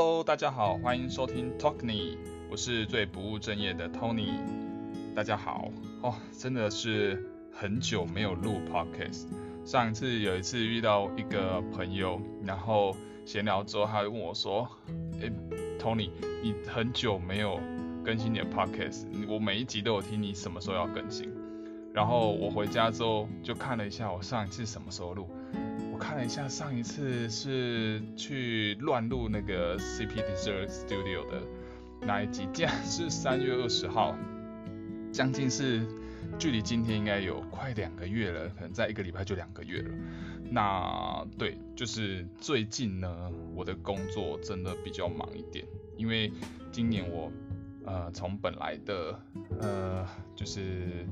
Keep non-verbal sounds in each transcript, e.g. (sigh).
Hello，大家好，欢迎收听 Talkney，我是最不务正业的 Tony。大家好，哦，真的是很久没有录 Podcast。上一次有一次遇到一个朋友，然后闲聊之后，他就问我说：“诶 t o n y 你很久没有更新你的 Podcast，我每一集都有听，你什么时候要更新？”然后我回家之后就看了一下，我上一次什么时候录。看了一下，上一次是去乱录那个 CP Dessert Studio 的那一集，竟然是三月二十号，将近是距离今天应该有快两个月了，可能在一个礼拜就两个月了。那对，就是最近呢，我的工作真的比较忙一点，因为今年我呃从本来的呃就是。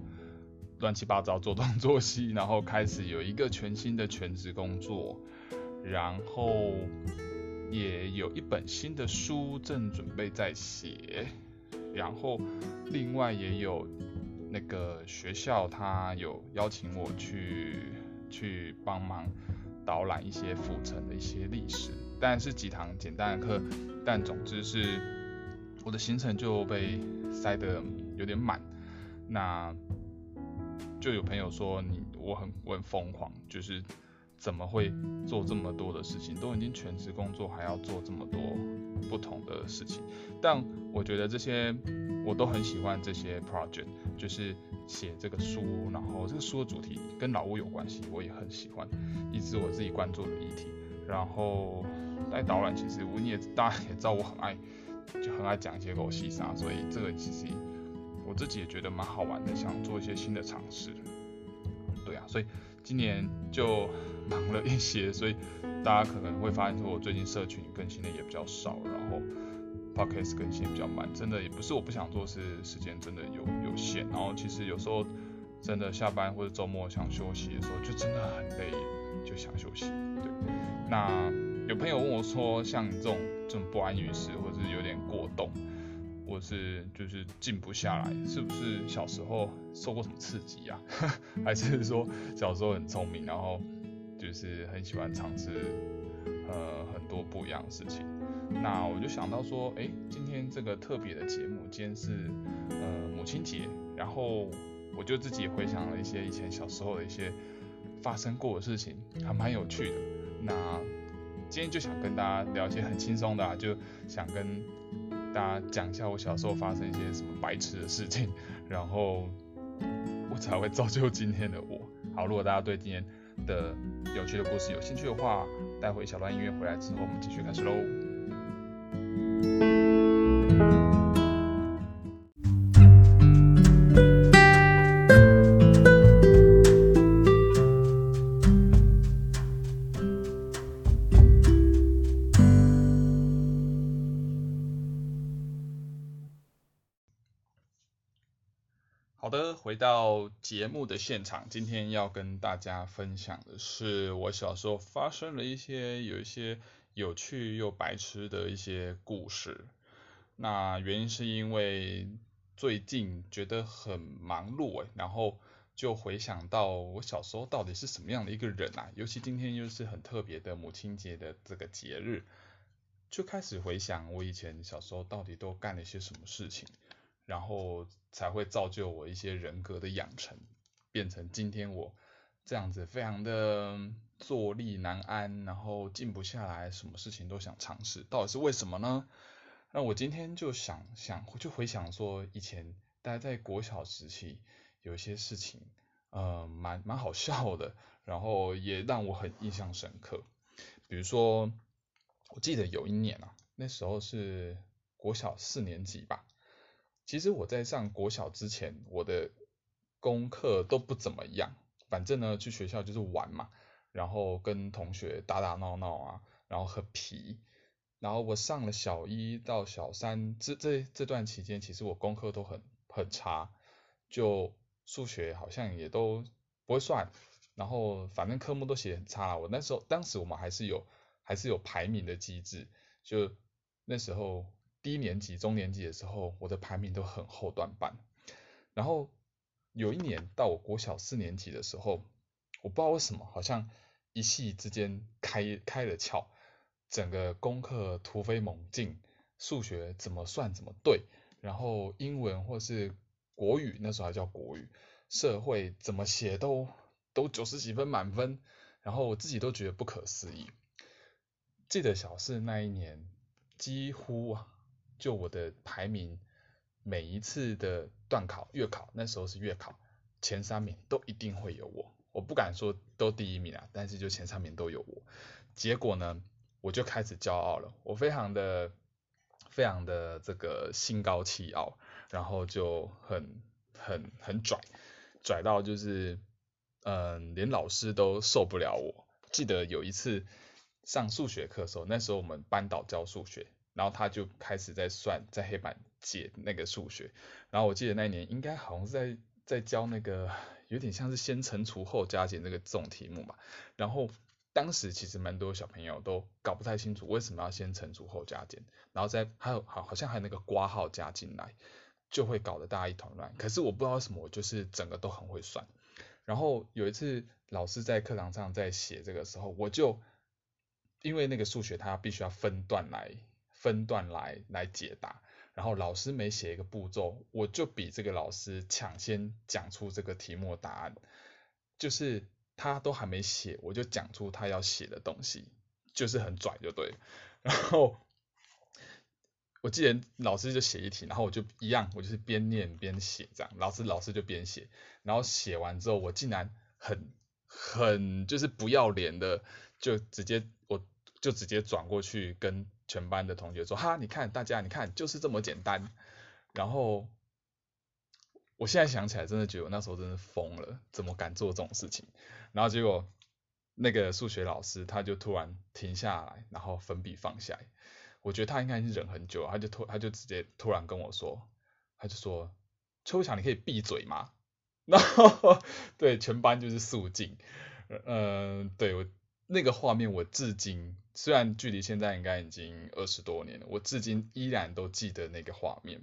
乱七八糟做东做西，然后开始有一个全新的全职工作，然后也有一本新的书正准备在写，然后另外也有那个学校他有邀请我去去帮忙导览一些府城的一些历史，但是几堂简单的课，但总之是我的行程就被塞得有点满，那。就有朋友说你我很我很疯狂，就是怎么会做这么多的事情，都已经全职工作还要做这么多不同的事情。但我觉得这些我都很喜欢这些 project，就是写这个书，然后这个书的主题跟老屋有关系，我也很喜欢，一直我自己关注的议题。然后带导览，其实我你也大家也知道我很爱就很爱讲一些狗屁啥，所以这个其实。我自己也觉得蛮好玩的，想做一些新的尝试。对啊，所以今年就忙了一些，所以大家可能会发现说我最近社群更新的也比较少，然后 podcast 更新也比较慢。真的也不是我不想做，是时间真的有有限。然后其实有时候真的下班或者周末想休息的时候，就真的很累，就想休息。对，那有朋友问我说，像你这种这种不安于世，或者是有点过动。或是就是静不下来，是不是小时候受过什么刺激啊？(laughs) 还是说小时候很聪明，然后就是很喜欢尝试呃很多不一样的事情？那我就想到说，哎，今天这个特别的节目，今天是呃母亲节，然后我就自己回想了一些以前小时候的一些发生过的事情，还蛮有趣的。那今天就想跟大家聊一些很轻松的，啊，就想跟。大家讲一下我小时候发生一些什么白痴的事情，然后我才会造就今天的我。好，如果大家对今天的有趣的故事有兴趣的话，待会小段音乐回来之后，我们继续开始喽。节目的现场，今天要跟大家分享的是我小时候发生了一些有一些有趣又白痴的一些故事。那原因是因为最近觉得很忙碌哎，然后就回想到我小时候到底是什么样的一个人啊？尤其今天又是很特别的母亲节的这个节日，就开始回想我以前小时候到底都干了些什么事情。然后才会造就我一些人格的养成，变成今天我这样子，非常的坐立难安，然后静不下来，什么事情都想尝试，到底是为什么呢？那我今天就想想，就回想说，以前大家在国小时期，有一些事情，呃，蛮蛮好笑的，然后也让我很印象深刻。比如说，我记得有一年啊，那时候是国小四年级吧。其实我在上国小之前，我的功课都不怎么样。反正呢，去学校就是玩嘛，然后跟同学打打闹闹啊，然后很皮。然后我上了小一到小三这这这段期间，其实我功课都很很差，就数学好像也都不会算，然后反正科目都写很差。我那时候当时我们还是有还是有排名的机制，就那时候。低年级、中年级的时候，我的排名都很后段班。然后有一年到我国小四年级的时候，我不知道为什么，好像一夕之间开开了窍。整个功课突飞猛进，数学怎么算怎么对，然后英文或是国语那时候还叫国语，社会怎么写都都九十几分满分，然后我自己都觉得不可思议。记得小四那一年，几乎啊，就我的排名，每一次的段考、月考，那时候是月考，前三名都一定会有我。我不敢说都第一名啊，但是就前三名都有我。结果呢，我就开始骄傲了，我非常的、非常的这个心高气傲，然后就很、很、很拽，拽到就是，嗯，连老师都受不了我。记得有一次。上数学课的时候，那时候我们班导教数学，然后他就开始在算，在黑板解那个数学。然后我记得那一年应该好像是在在教那个有点像是先乘除后加减那个这种题目吧。然后当时其实蛮多小朋友都搞不太清楚为什么要先乘除后加减，然后再还有好好像还有那个刮号加进来，就会搞得大家一团乱。可是我不知道为什么我就是整个都很会算。然后有一次老师在课堂上在写这个时候，我就。因为那个数学它必须要分段来分段来来解答，然后老师每写一个步骤，我就比这个老师抢先讲出这个题目答案，就是他都还没写，我就讲出他要写的东西，就是很拽就对。然后我记得老师就写一题，然后我就一样，我就是边念边写这样，老师老师就边写，然后写完之后，我竟然很很就是不要脸的就直接我。就直接转过去跟全班的同学说，哈，你看大家，你看就是这么简单。然后我现在想起来，真的觉得我那时候真的疯了，怎么敢做这种事情？然后结果那个数学老师他就突然停下来，然后粉笔放下来。我觉得他应该是忍很久，他就突他就直接突然跟我说，他就说，邱强，你可以闭嘴吗？(laughs) 然后对全班就是肃静。嗯，对我。那个画面我至今，虽然距离现在应该已经二十多年了，我至今依然都记得那个画面。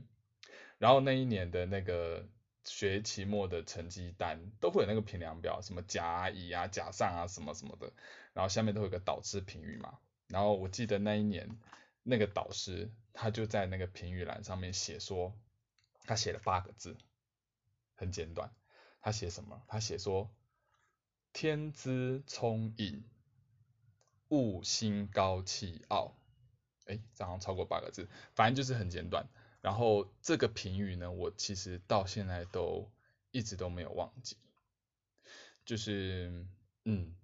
然后那一年的那个学期末的成绩单都会有那个评量表，什么甲乙啊、甲上啊什么什么的，然后下面都有个导师评语嘛。然后我记得那一年那个导师他就在那个评语栏上面写说，他写了八个字，很简短。他写什么？他写说天资聪颖。勿心高气傲，哎，这样超过八个字，反正就是很简短。然后这个评语呢，我其实到现在都一直都没有忘记，就是嗯，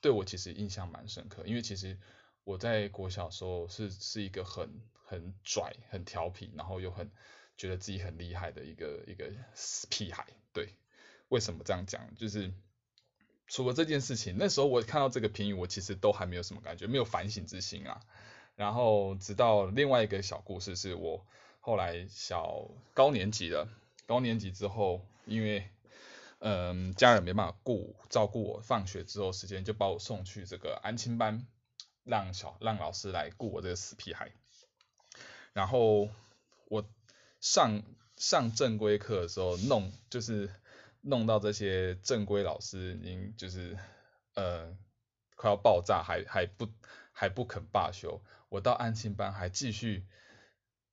对我其实印象蛮深刻，因为其实我在国小时候是是一个很很拽、很调皮，然后又很觉得自己很厉害的一个一个屁孩。对，为什么这样讲？就是。除了这件事情，那时候我看到这个评语，我其实都还没有什么感觉，没有反省之心啊。然后直到另外一个小故事，是我后来小高年级了，高年级之后，因为嗯家人没办法顾照顾我，放学之后时间就把我送去这个安亲班，让小让老师来顾我这个死屁孩。然后我上上正规课的时候，弄就是。弄到这些正规老师已经就是呃快要爆炸，还还不还不肯罢休。我到安亲班还继续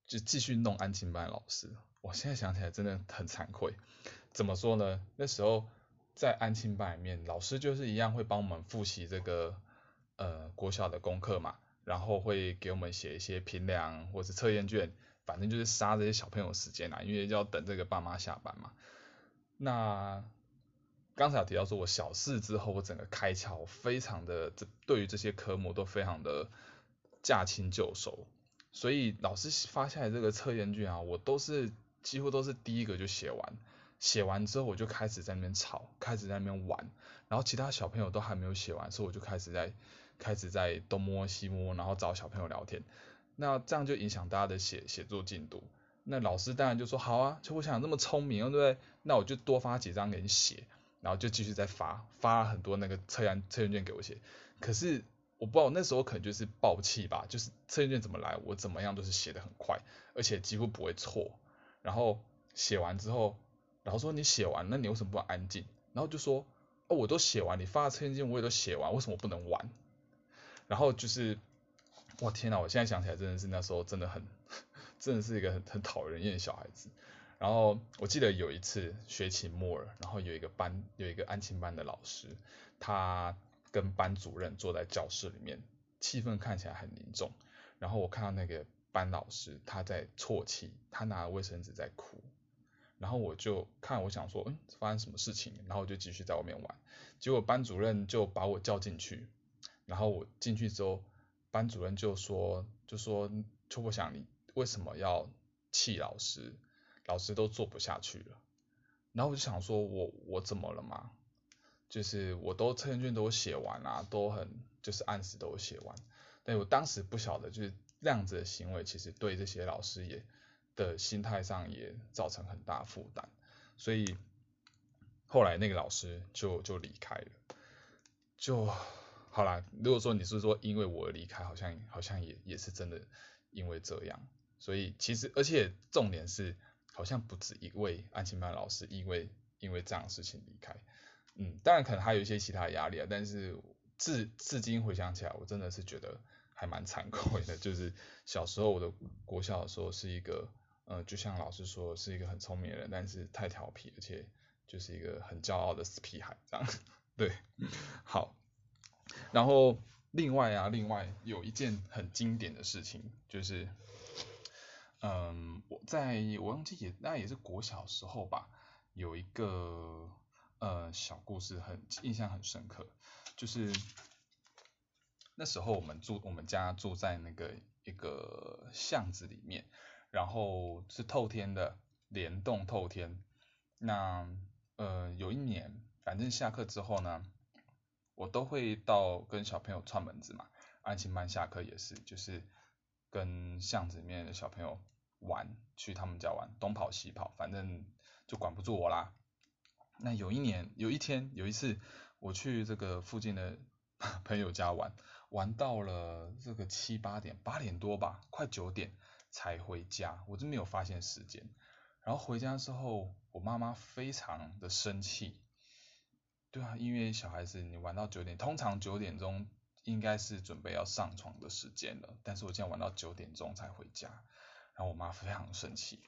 就继续弄安亲班老师。我现在想起来真的很惭愧。怎么说呢？那时候在安亲班里面，老师就是一样会帮我们复习这个呃国小的功课嘛，然后会给我们写一些评量或者测验卷，反正就是杀这些小朋友时间啦，因为要等这个爸妈下班嘛。那刚才有提到说，我小四之后，我整个开窍非常的，这对于这些科目都非常的驾轻就熟，所以老师发下来这个测验卷啊，我都是几乎都是第一个就写完，写完之后我就开始在那边吵，开始在那边玩，然后其他小朋友都还没有写完，所以我就开始在开始在东摸西摸，然后找小朋友聊天，那这样就影响大家的写写作进度。那老师当然就说好啊，就我想这么聪明，对不对？那我就多发几张给你写，然后就继续再发，发很多那个测验测验卷给我写。可是我不知道那时候可能就是暴气吧，就是测验卷怎么来，我怎么样都是写的很快，而且几乎不会错。然后写完之后，老师说你写完，那你为什么不安静？然后就说哦，我都写完，你发的测验卷我也都写完，为什么不能玩？然后就是我天呐，我现在想起来真的是那时候真的很，真的是一个很很讨人厌的小孩子。然后我记得有一次学期末了，然后有一个班有一个安亲班的老师，他跟班主任坐在教室里面，气氛看起来很凝重。然后我看到那个班老师他在啜泣，他拿卫生纸在哭。然后我就看，我想说，嗯，发生什么事情？然后我就继续在外面玩。结果班主任就把我叫进去，然后我进去之后，班主任就说，就说邱伯祥，你为什么要气老师？老师都做不下去了。然后我就想说，我我怎么了嘛？就是我都测验卷都写完啦，都很就是按时都写完。但我当时不晓得，就是这样子的行为，其实对这些老师也的心态上也造成很大负担。所以后来那个老师就就离开了。就好啦。如果说你是说因为我离开，好像好像也也是真的因为这样。所以其实而且重点是。好像不止一位安亲班老师因为因为这样的事情离开，嗯，当然可能还有一些其他压力啊，但是至至今回想起来，我真的是觉得还蛮惭愧的，(laughs) 就是小时候我的国小的时候是一个，呃，就像老师说是一个很聪明的人，但是太调皮，而且就是一个很骄傲的死屁孩这样，(laughs) 对，(laughs) 好，然后另外啊，另外有一件很经典的事情就是。嗯，我在我忘记也那也是国小时候吧，有一个呃小故事很印象很深刻，就是那时候我们住我们家住在那个一个巷子里面，然后是透天的联动透天，那呃有一年反正下课之后呢，我都会到跟小朋友串门子嘛，安心班下课也是就是跟巷子里面的小朋友。玩去他们家玩，东跑西跑，反正就管不住我啦。那有一年，有一天，有一次，我去这个附近的 (laughs) 朋友家玩，玩到了这个七八点，八点多吧，快九点才回家，我真没有发现时间。然后回家之后，我妈妈非常的生气。对啊，因为小孩子你玩到九点，通常九点钟应该是准备要上床的时间了，但是我竟然玩到九点钟才回家。然后我妈非常生气，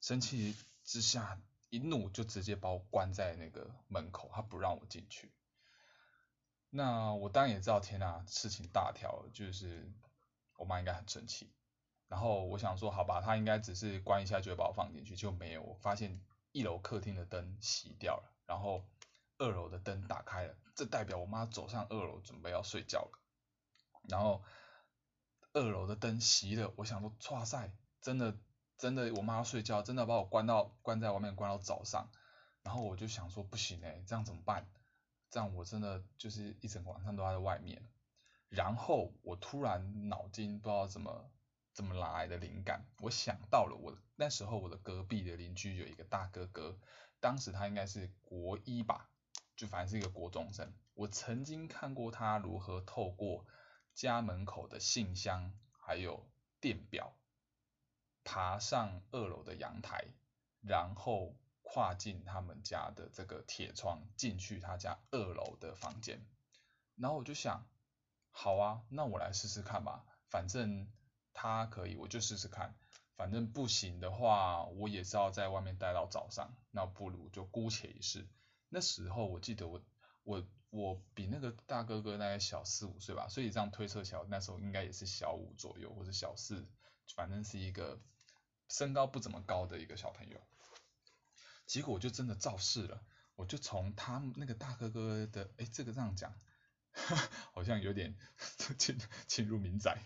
生气之下一怒就直接把我关在那个门口，她不让我进去。那我当然也知道，天呐，事情大条，就是我妈应该很生气。然后我想说，好吧，她应该只是关一下就会把我放进去，就没有。我发现一楼客厅的灯熄掉了，然后二楼的灯打开了，这代表我妈走上二楼准备要睡觉了。然后二楼的灯熄了，我想说，哇塞！真的，真的，我妈要睡觉，真的把我关到关在外面，关到早上。然后我就想说，不行哎，这样怎么办？这样我真的就是一整个晚上都在外面。然后我突然脑筋不知道怎么怎么来的灵感，我想到了我那时候我的隔壁的邻居有一个大哥哥，当时他应该是国一吧，就反正是一个国中生。我曾经看过他如何透过家门口的信箱还有电表。爬上二楼的阳台，然后跨进他们家的这个铁窗，进去他家二楼的房间。然后我就想，好啊，那我来试试看吧，反正他可以，我就试试看。反正不行的话，我也是要在外面待到早上，那不如就姑且一试。那时候我记得我我我比那个大哥哥大概小四五岁吧，所以这样推测起来，那时候应该也是小五左右或者小四，反正是一个。身高不怎么高的一个小朋友，结果我就真的造势了，我就从他们那个大哥哥的，哎，这个这样讲，(laughs) 好像有点 (laughs) 进进入民宅。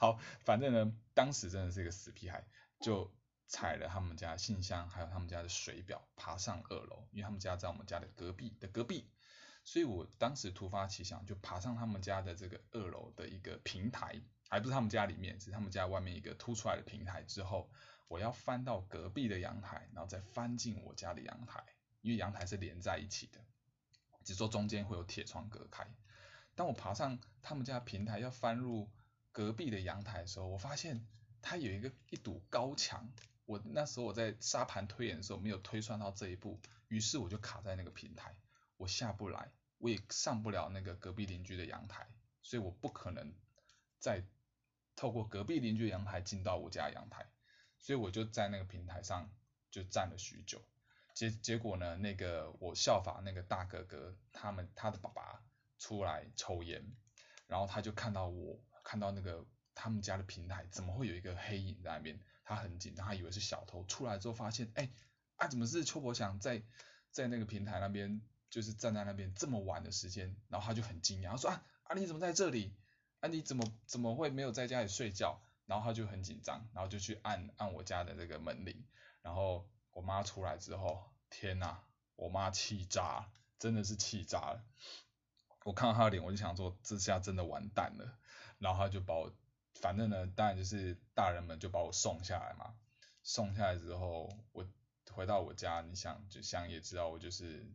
好，反正呢，当时真的是一个死皮孩，就踩了他们家信箱，还有他们家的水表，爬上二楼，因为他们家在我们家的隔壁的隔壁，所以我当时突发奇想，就爬上他们家的这个二楼的一个平台，还不是他们家里面，是他们家外面一个凸出来的平台之后。我要翻到隔壁的阳台，然后再翻进我家的阳台，因为阳台是连在一起的，只说中间会有铁窗隔开。当我爬上他们家平台要翻入隔壁的阳台的时候，我发现它有一个一堵高墙。我那时候我在沙盘推演的时候没有推算到这一步，于是我就卡在那个平台，我下不来，我也上不了那个隔壁邻居的阳台，所以我不可能再透过隔壁邻居阳台进到我家阳台，所以我就在那个平台上就站了许久。结结果呢，那个我效法那个大哥哥，他们他的爸爸出来抽烟，然后他就看到我看到那个他们家的平台怎么会有一个黑影在那边，他很紧张，他以为是小偷，出来之后发现，哎，啊怎么是邱伯祥在在那个平台那边，就是站在那边这么晚的时间，然后他就很惊讶，他说啊啊你怎么在这里？啊你怎么怎么会没有在家里睡觉？然后他就很紧张，然后就去按按我家的这个门铃，然后。我妈出来之后，天呐，我妈气炸，真的是气炸了。我看到她的脸，我就想说，这下真的完蛋了。然后他就把我，反正呢，当然就是大人们就把我送下来嘛。送下来之后，我回到我家，你想就想也知道，我就是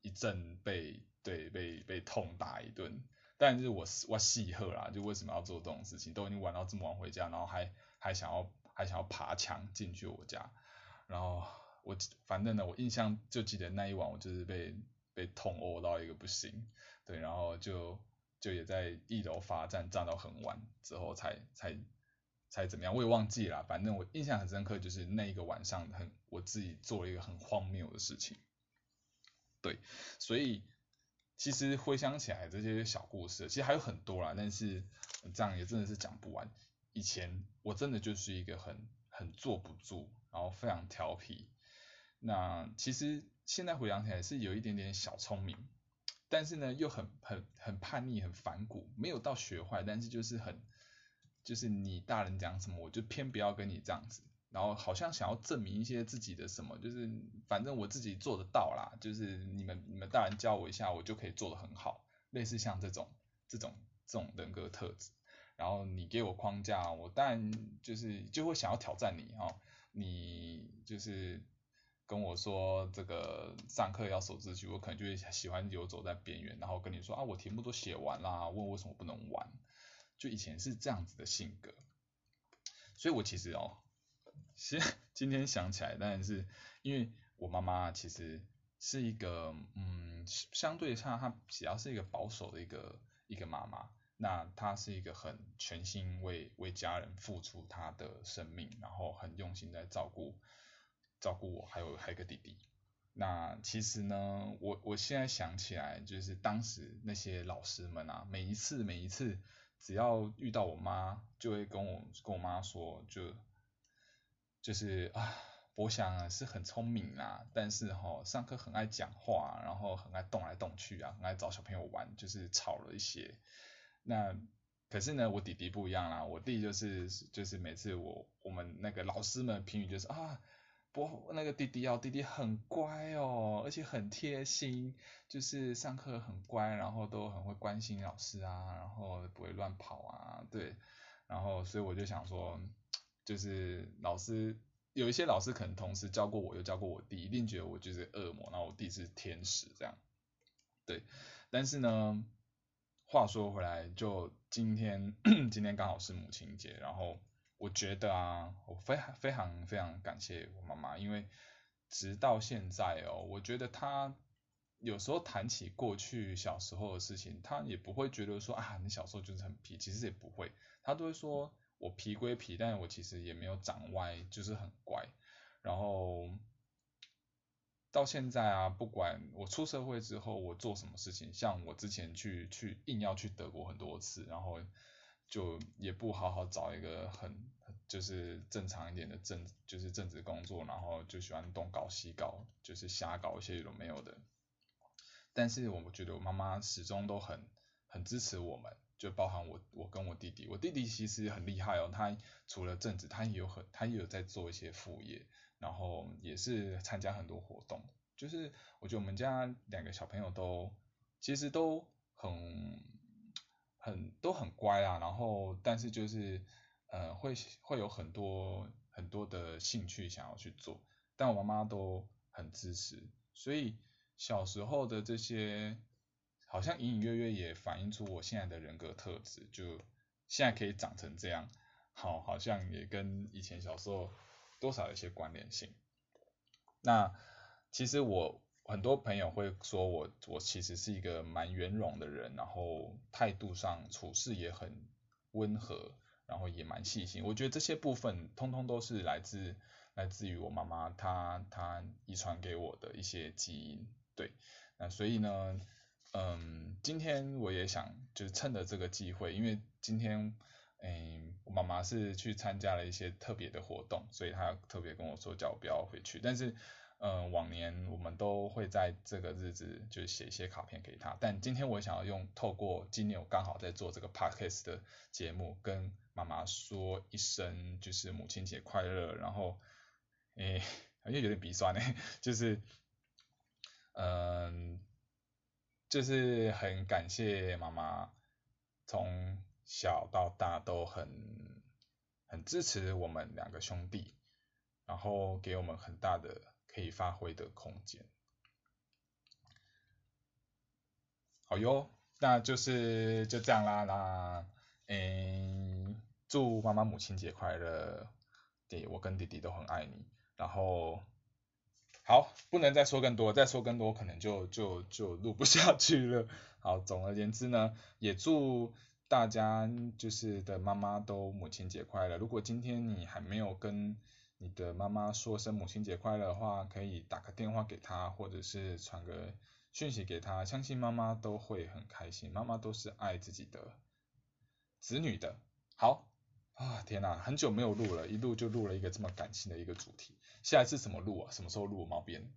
一阵被对被被痛打一顿。但是我我戏鹤啦，就为什么要做这种事情？都已经玩到这么晚回家，然后还还想要还想要爬墙进去我家。然后我反正呢，我印象就记得那一晚，我就是被被痛殴到一个不行，对，然后就就也在一楼罚站站到很晚之后才才才怎么样，我也忘记了，反正我印象很深刻，就是那一个晚上很我自己做了一个很荒谬的事情，对，所以其实回想起来这些小故事，其实还有很多啦，但是这样也真的是讲不完。以前我真的就是一个很很坐不住。然后非常调皮，那其实现在回想起来是有一点点小聪明，但是呢又很很很叛逆，很反骨，没有到学坏，但是就是很就是你大人讲什么我就偏不要跟你这样子，然后好像想要证明一些自己的什么，就是反正我自己做得到啦，就是你们你们大人教我一下，我就可以做得很好，类似像这种这种这种人格特质，然后你给我框架，我当然就是就会想要挑战你哦。你就是跟我说这个上课要守秩序，我可能就会喜欢游走在边缘，然后跟你说啊，我题目都写完啦，问为什么不能玩？就以前是这样子的性格，所以我其实哦，其实 (laughs) 今天想起来，当然是因为我妈妈其实是一个嗯，相对上她比较是一个保守的一个一个妈妈。那她是一个很全心为为家人付出她的生命，然后很用心在照顾照顾我，还有还有个弟弟。那其实呢，我我现在想起来，就是当时那些老师们啊，每一次每一次只要遇到我妈，就会跟我跟我妈说，就就是啊，我想是很聪明啊，但是哈，上课很爱讲话，然后很爱动来动去啊，很爱找小朋友玩，就是吵了一些。那可是呢，我弟弟不一样啦，我弟就是就是每次我我们那个老师们评语就是啊，不那个弟弟哦，弟弟很乖哦，而且很贴心，就是上课很乖，然后都很会关心老师啊，然后不会乱跑啊，对，然后所以我就想说，就是老师有一些老师可能同时教过我又教过我弟，一定觉得我就是恶魔，然后我弟是天使这样，对，但是呢。话说回来，就今天，今天刚好是母亲节，然后我觉得啊，我非常非常非常感谢我妈妈，因为直到现在哦，我觉得她有时候谈起过去小时候的事情，她也不会觉得说啊，你小时候就是很皮，其实也不会，她都会说我皮归皮，但是我其实也没有长歪，就是很乖，然后。到现在啊，不管我出社会之后，我做什么事情，像我之前去去硬要去德国很多次，然后就也不好好找一个很就是正常一点的正就是正职工作，然后就喜欢东搞西搞，就是瞎搞一些有没有的。但是我觉得我妈妈始终都很很支持我们，就包含我我跟我弟弟，我弟弟其实很厉害哦，他除了正职，他也有很他也有在做一些副业。然后也是参加很多活动，就是我觉得我们家两个小朋友都其实都很很都很乖啊，然后但是就是呃会会有很多很多的兴趣想要去做，但我妈妈都很支持，所以小时候的这些好像隐隐约约也反映出我现在的人格特质，就现在可以长成这样，好好像也跟以前小时候。多少有些关联性。那其实我很多朋友会说我我其实是一个蛮圆融的人，然后态度上处事也很温和，然后也蛮细心。我觉得这些部分通通都是来自来自于我妈妈她她遗传给我的一些基因。对，那所以呢，嗯，今天我也想就是趁着这个机会，因为今天。嗯，我妈妈是去参加了一些特别的活动，所以她特别跟我说叫我不要回去。但是，嗯，往年我们都会在这个日子就写一些卡片给她。但今天我想要用透过今年我刚好在做这个 podcast 的节目，跟妈妈说一声就是母亲节快乐。然后，诶，好像有点鼻酸呢，(laughs) 就是，嗯，就是很感谢妈妈从。小到大都很很支持我们两个兄弟，然后给我们很大的可以发挥的空间。好哟，那就是就这样啦。那嗯，祝妈妈母亲节快乐！对，我跟弟弟都很爱你。然后好，不能再说更多，再说更多可能就就就录不下去了。好，总而言之呢，也祝。大家就是的妈妈都母亲节快乐。如果今天你还没有跟你的妈妈说声母亲节快乐的话，可以打个电话给她，或者是传个讯息给她，相信妈妈都会很开心。妈妈都是爱自己的子女的。好啊，天哪，很久没有录了，一录就录了一个这么感性的一个主题。下一次什么录啊？什么时候录猫边？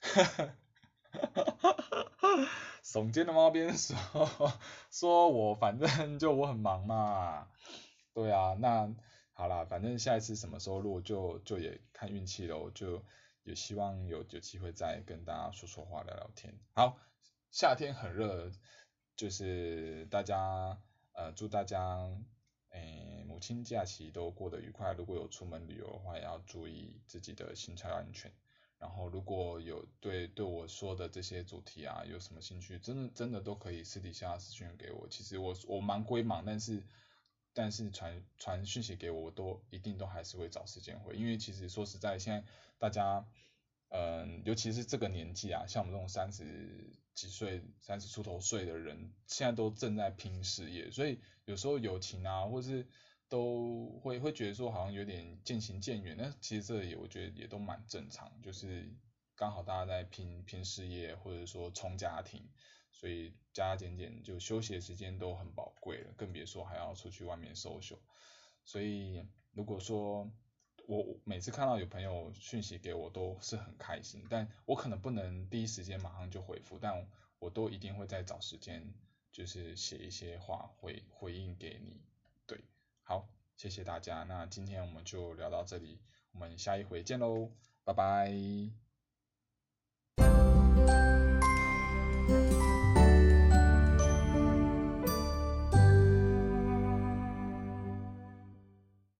哈哈哈哈哈。耸肩的猫边说，说我反正就我很忙嘛，对啊，那好啦，反正下一次什么时候录就就也看运气喽，就也希望有有机会再跟大家说说话聊聊天。好，夏天很热，就是大家呃祝大家诶母亲假期都过得愉快，如果有出门旅游的话，也要注意自己的行车安全。然后如果有对对我说的这些主题啊有什么兴趣，真的真的都可以私底下私讯给我。其实我我忙归忙，但是但是传传讯息给我，我都一定都还是会找时间回。因为其实说实在，现在大家嗯，尤其是这个年纪啊，像我们这种三十几岁、三十出头岁的人，现在都正在拼事业，所以有时候友情啊，或是都会会觉得说好像有点渐行渐远，那其实这也我觉得也都蛮正常，就是刚好大家在拼拼事业或者说冲家庭，所以加加减减就休息的时间都很宝贵了，更别说还要出去外面 social。所以如果说我每次看到有朋友讯息给我都是很开心，但我可能不能第一时间马上就回复，但我都一定会再找时间就是写一些话回回应给你。对好，谢谢大家，那今天我们就聊到这里，我们下一回见喽，拜拜。